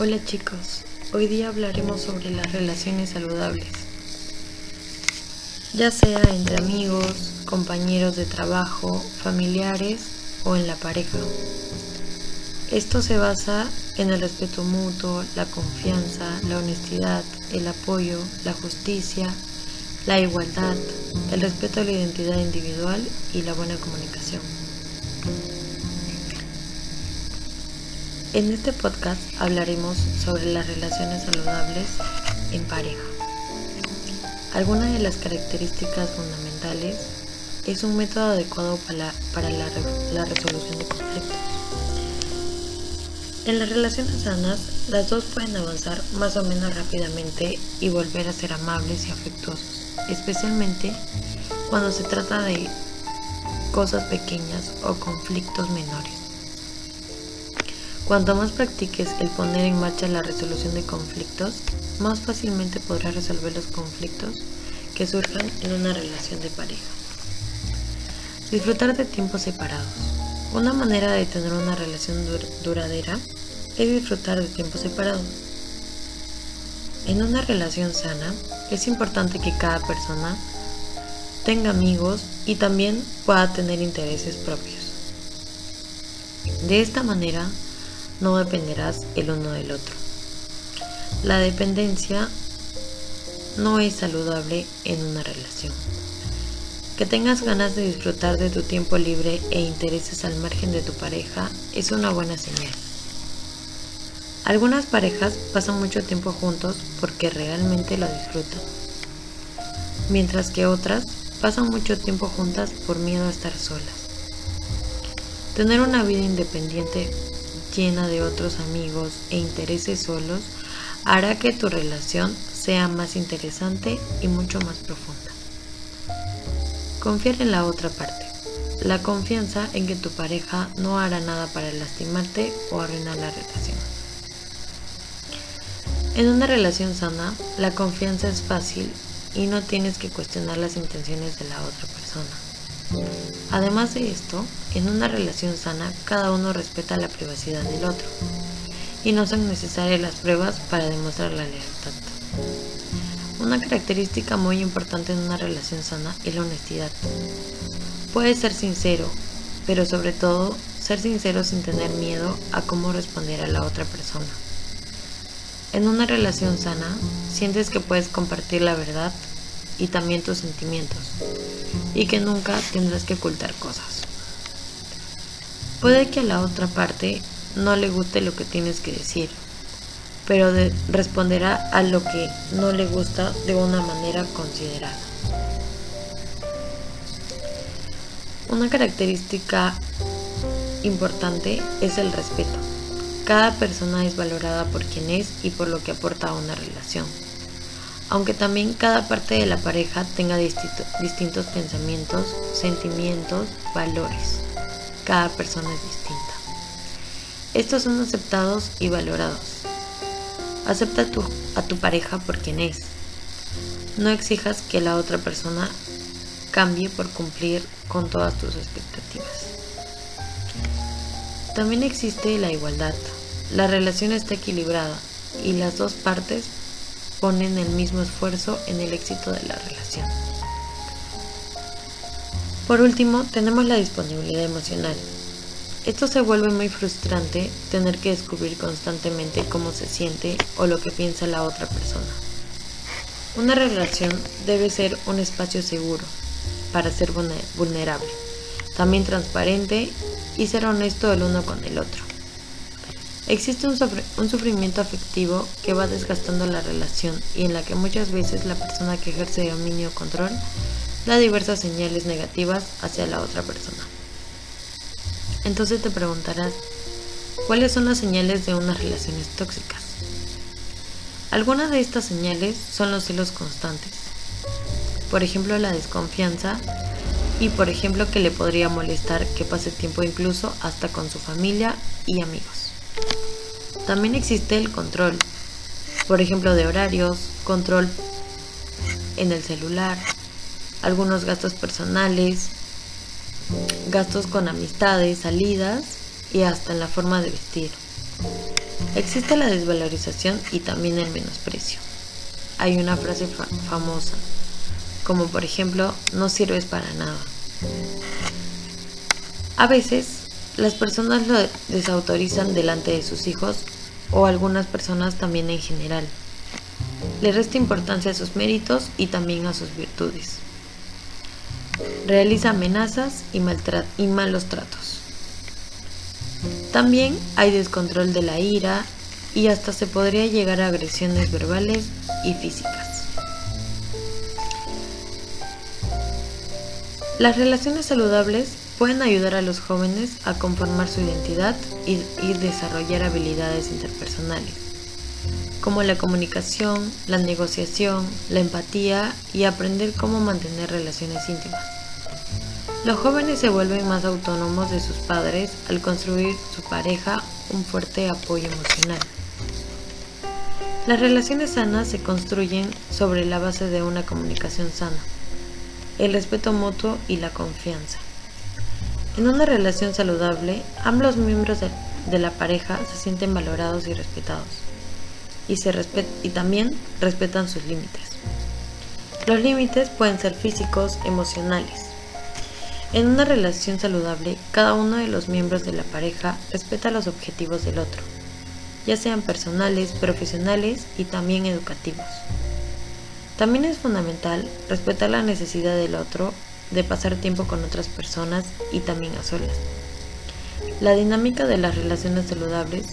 Hola chicos, hoy día hablaremos sobre las relaciones saludables, ya sea entre amigos, compañeros de trabajo, familiares o en la pareja. Esto se basa en el respeto mutuo, la confianza, la honestidad, el apoyo, la justicia, la igualdad, el respeto a la identidad individual y la buena comunicación. En este podcast hablaremos sobre las relaciones saludables en pareja. Algunas de las características fundamentales es un método adecuado para, la, la resolución de conflictos. En las relaciones sanas, las dos pueden avanzar más o menos rápidamente y volver a ser amables y afectuosos, especialmente cuando se trata de cosas pequeñas o conflictos menores. Cuanto más practiques el poner en marcha la resolución de conflictos, más fácilmente podrás resolver los conflictos que surjan en una relación de pareja. Disfrutar de tiempos separados. Una manera de tener una relación duradera es disfrutar de tiempos separados. En una relación sana es importante que cada persona tenga amigos y también pueda tener intereses propios. De esta manera, no dependerás el uno del otro. La dependencia no es saludable en una relación. Que tengas ganas de disfrutar de tu tiempo libre e intereses al margen de tu pareja es una buena señal. Algunas parejas pasan mucho tiempo juntos porque realmente lo disfrutan, mientras que otras pasan mucho tiempo juntas por miedo a estar solas. Tener una vida independiente llena de otros amigos e intereses solos hará que tu relación sea más interesante y mucho más profunda. Confiar en la otra parte. La confianza en que tu pareja no hará nada para lastimarte o arruinar la relación. En una relación sana, la confianza es fácil y no tienes que cuestionar las intenciones de la otra persona. Además de esto, en una relación sana cada uno respeta la privacidad del otro y no son necesarias las pruebas para demostrar la lealtad. Una característica muy importante en una relación sana es la honestidad. Puedes ser sincero, pero sobre todo ser sincero sin tener miedo a cómo responder a la otra persona. En una relación sana, sientes que puedes compartir la verdad y también tus sentimientos y que nunca tendrás que ocultar cosas. Puede que a la otra parte no le guste lo que tienes que decir, pero responderá a lo que no le gusta de una manera considerada. Una característica importante es el respeto. Cada persona es valorada por quien es y por lo que aporta a una relación aunque también cada parte de la pareja tenga distintos pensamientos, sentimientos, valores. Cada persona es distinta. Estos son aceptados y valorados. Acepta a tu pareja por quien es. No exijas que la otra persona cambie por cumplir con todas tus expectativas. También existe la igualdad. La relación está equilibrada y las dos partes ponen el mismo esfuerzo en el éxito de la relación. Por último, tenemos la disponibilidad emocional. Esto se vuelve muy frustrante tener que descubrir constantemente cómo se siente o lo que piensa la otra persona. Una relación debe ser un espacio seguro para ser vulnerable, también transparente y ser honesto el uno con el otro. Existe un, sufrimiento afectivo que va desgastando la relación y en la que muchas veces la persona que ejerce dominio o control da diversas señales negativas hacia la otra persona. Entonces te preguntarás, ¿cuáles son las señales de unas relaciones tóxicas? Algunas de estas señales son los celos constantes, por ejemplo la desconfianza y por ejemplo que le podría molestar que pase tiempo incluso hasta con su familia y amigos. También existe el control, por ejemplo, de horarios, control en el celular, algunos gastos personales, gastos con amistades, salidas y hasta en la forma de vestir. Existe la desvalorización y también el menosprecio. Hay una frase famosa, como por ejemplo, no sirves para nada. A veces, las personas lo desautorizan delante de sus hijos o algunas personas también en general. Le resta importancia a sus méritos y también a sus virtudes. Realiza amenazas y, y malos tratos. También hay descontrol de la ira y hasta se podría llegar a agresiones verbales y físicas. Las relaciones saludables pueden ayudar a los jóvenes a conformar su identidad y, desarrollar habilidades interpersonales, como la comunicación, la negociación, la empatía y aprender cómo mantener relaciones íntimas. Los jóvenes se vuelven más autónomos de sus padres al construir su pareja un fuerte apoyo emocional. Las relaciones sanas se construyen sobre la base de una comunicación sana, el respeto mutuo y la confianza. En una relación saludable, ambos miembros de, la pareja se sienten valorados y respetados, y, se y también respetan sus límites. Los límites pueden ser físicos, emocionales. En una relación saludable, cada uno de los miembros de la pareja respeta los objetivos del otro, ya sean personales, profesionales y también educativos. También es fundamental respetar la necesidad del otro de pasar tiempo con otras personas y también a solas. La dinámica de las relaciones saludables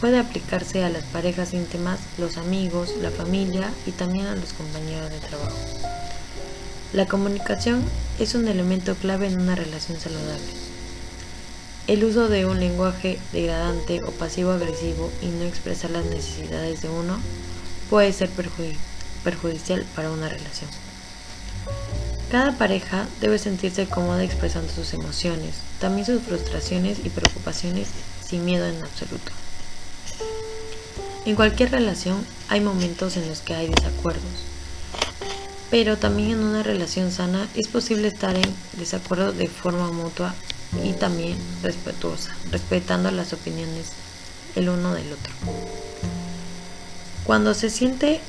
puede aplicarse a las parejas íntimas, los amigos, la familia y también a los compañeros de trabajo. La comunicación es un elemento clave en una relación saludable. El uso de un lenguaje degradante o pasivo-agresivo y no expresar las necesidades de uno puede ser perjudicial para una relación. Cada pareja debe sentirse cómoda expresando sus emociones, también sus frustraciones y preocupaciones sin miedo en absoluto. En cualquier relación hay momentos en los que hay desacuerdos, pero también en una relación sana es posible estar en desacuerdo de forma mutua y también respetuosa, respetando las opiniones el uno del otro. Cuando se siente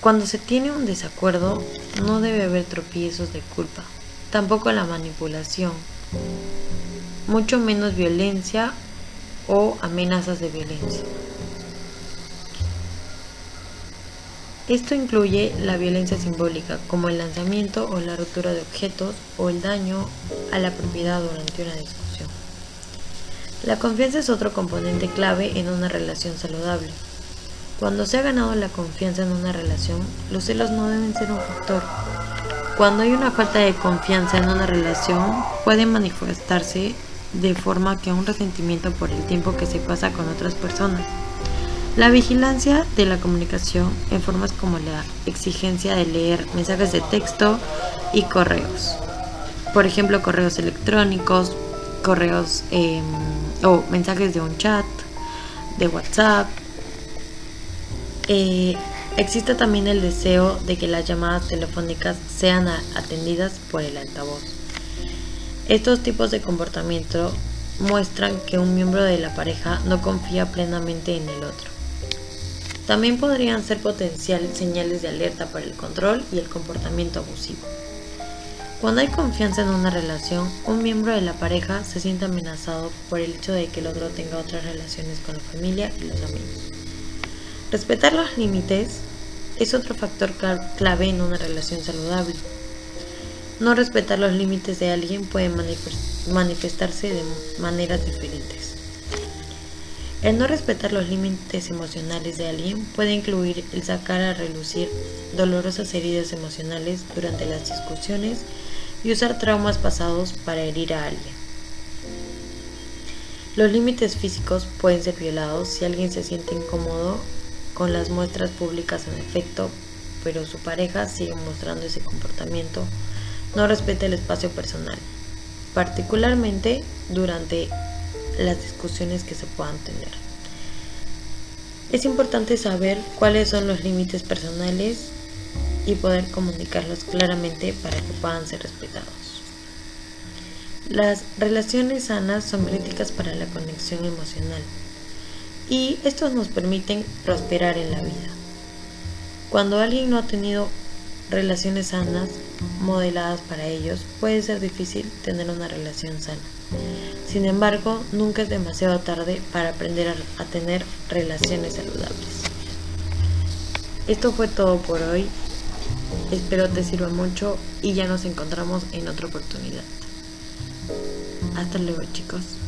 cuando se tiene un desacuerdo, no debe haber tropiezos de culpa, tampoco la manipulación, mucho menos violencia o amenazas de violencia. Esto incluye la violencia simbólica, como el lanzamiento o la rotura de objetos o el daño a la propiedad durante una discusión. La confianza es otro componente clave en una relación saludable. Cuando se ha ganado la confianza en una relación, los celos no deben ser un factor. Cuando hay una falta de confianza en una relación, puede manifestarse de forma que un resentimiento por el tiempo que se pasa con otras personas. La vigilancia de la comunicación en formas como la exigencia de leer mensajes de texto y correos. Por ejemplo, correos electrónicos, correos em, o mensajes de un chat, de WhatsApp, eh, existe también el deseo de que las llamadas telefónicas sean atendidas por el altavoz. Estos tipos de comportamiento muestran que un miembro de la pareja no confía plenamente en el otro. También podrían ser potenciales señales de alerta para el control y el comportamiento abusivo. Cuando hay confianza en una relación, un miembro de la pareja se siente amenazado por el hecho de que el otro tenga otras relaciones con la familia y los amigos. Respetar los límites es otro factor clave en una relación saludable. No respetar los límites de alguien puede manifestarse de maneras diferentes. El no respetar los límites emocionales de alguien puede incluir el sacar a relucir dolorosas heridas emocionales durante las discusiones y usar traumas pasados para herir a alguien. Los límites físicos pueden ser violados si alguien se siente incómodo con las muestras públicas en efecto, pero su pareja sigue mostrando ese comportamiento, no respeta el espacio personal, particularmente durante las discusiones que se puedan tener. Es importante saber cuáles son los límites personales y poder comunicarlos claramente para que puedan ser respetados. Las relaciones sanas son críticas para la conexión emocional y estos nos permiten prosperar en la vida. Cuando alguien no ha tenido relaciones sanas modeladas para ellos, puede ser difícil tener una relación sana. Sin embargo, nunca es demasiado tarde para aprender a, tener relaciones saludables. Esto fue todo por hoy. Espero te sirva mucho y ya nos encontramos en otra oportunidad. Hasta luego chicos.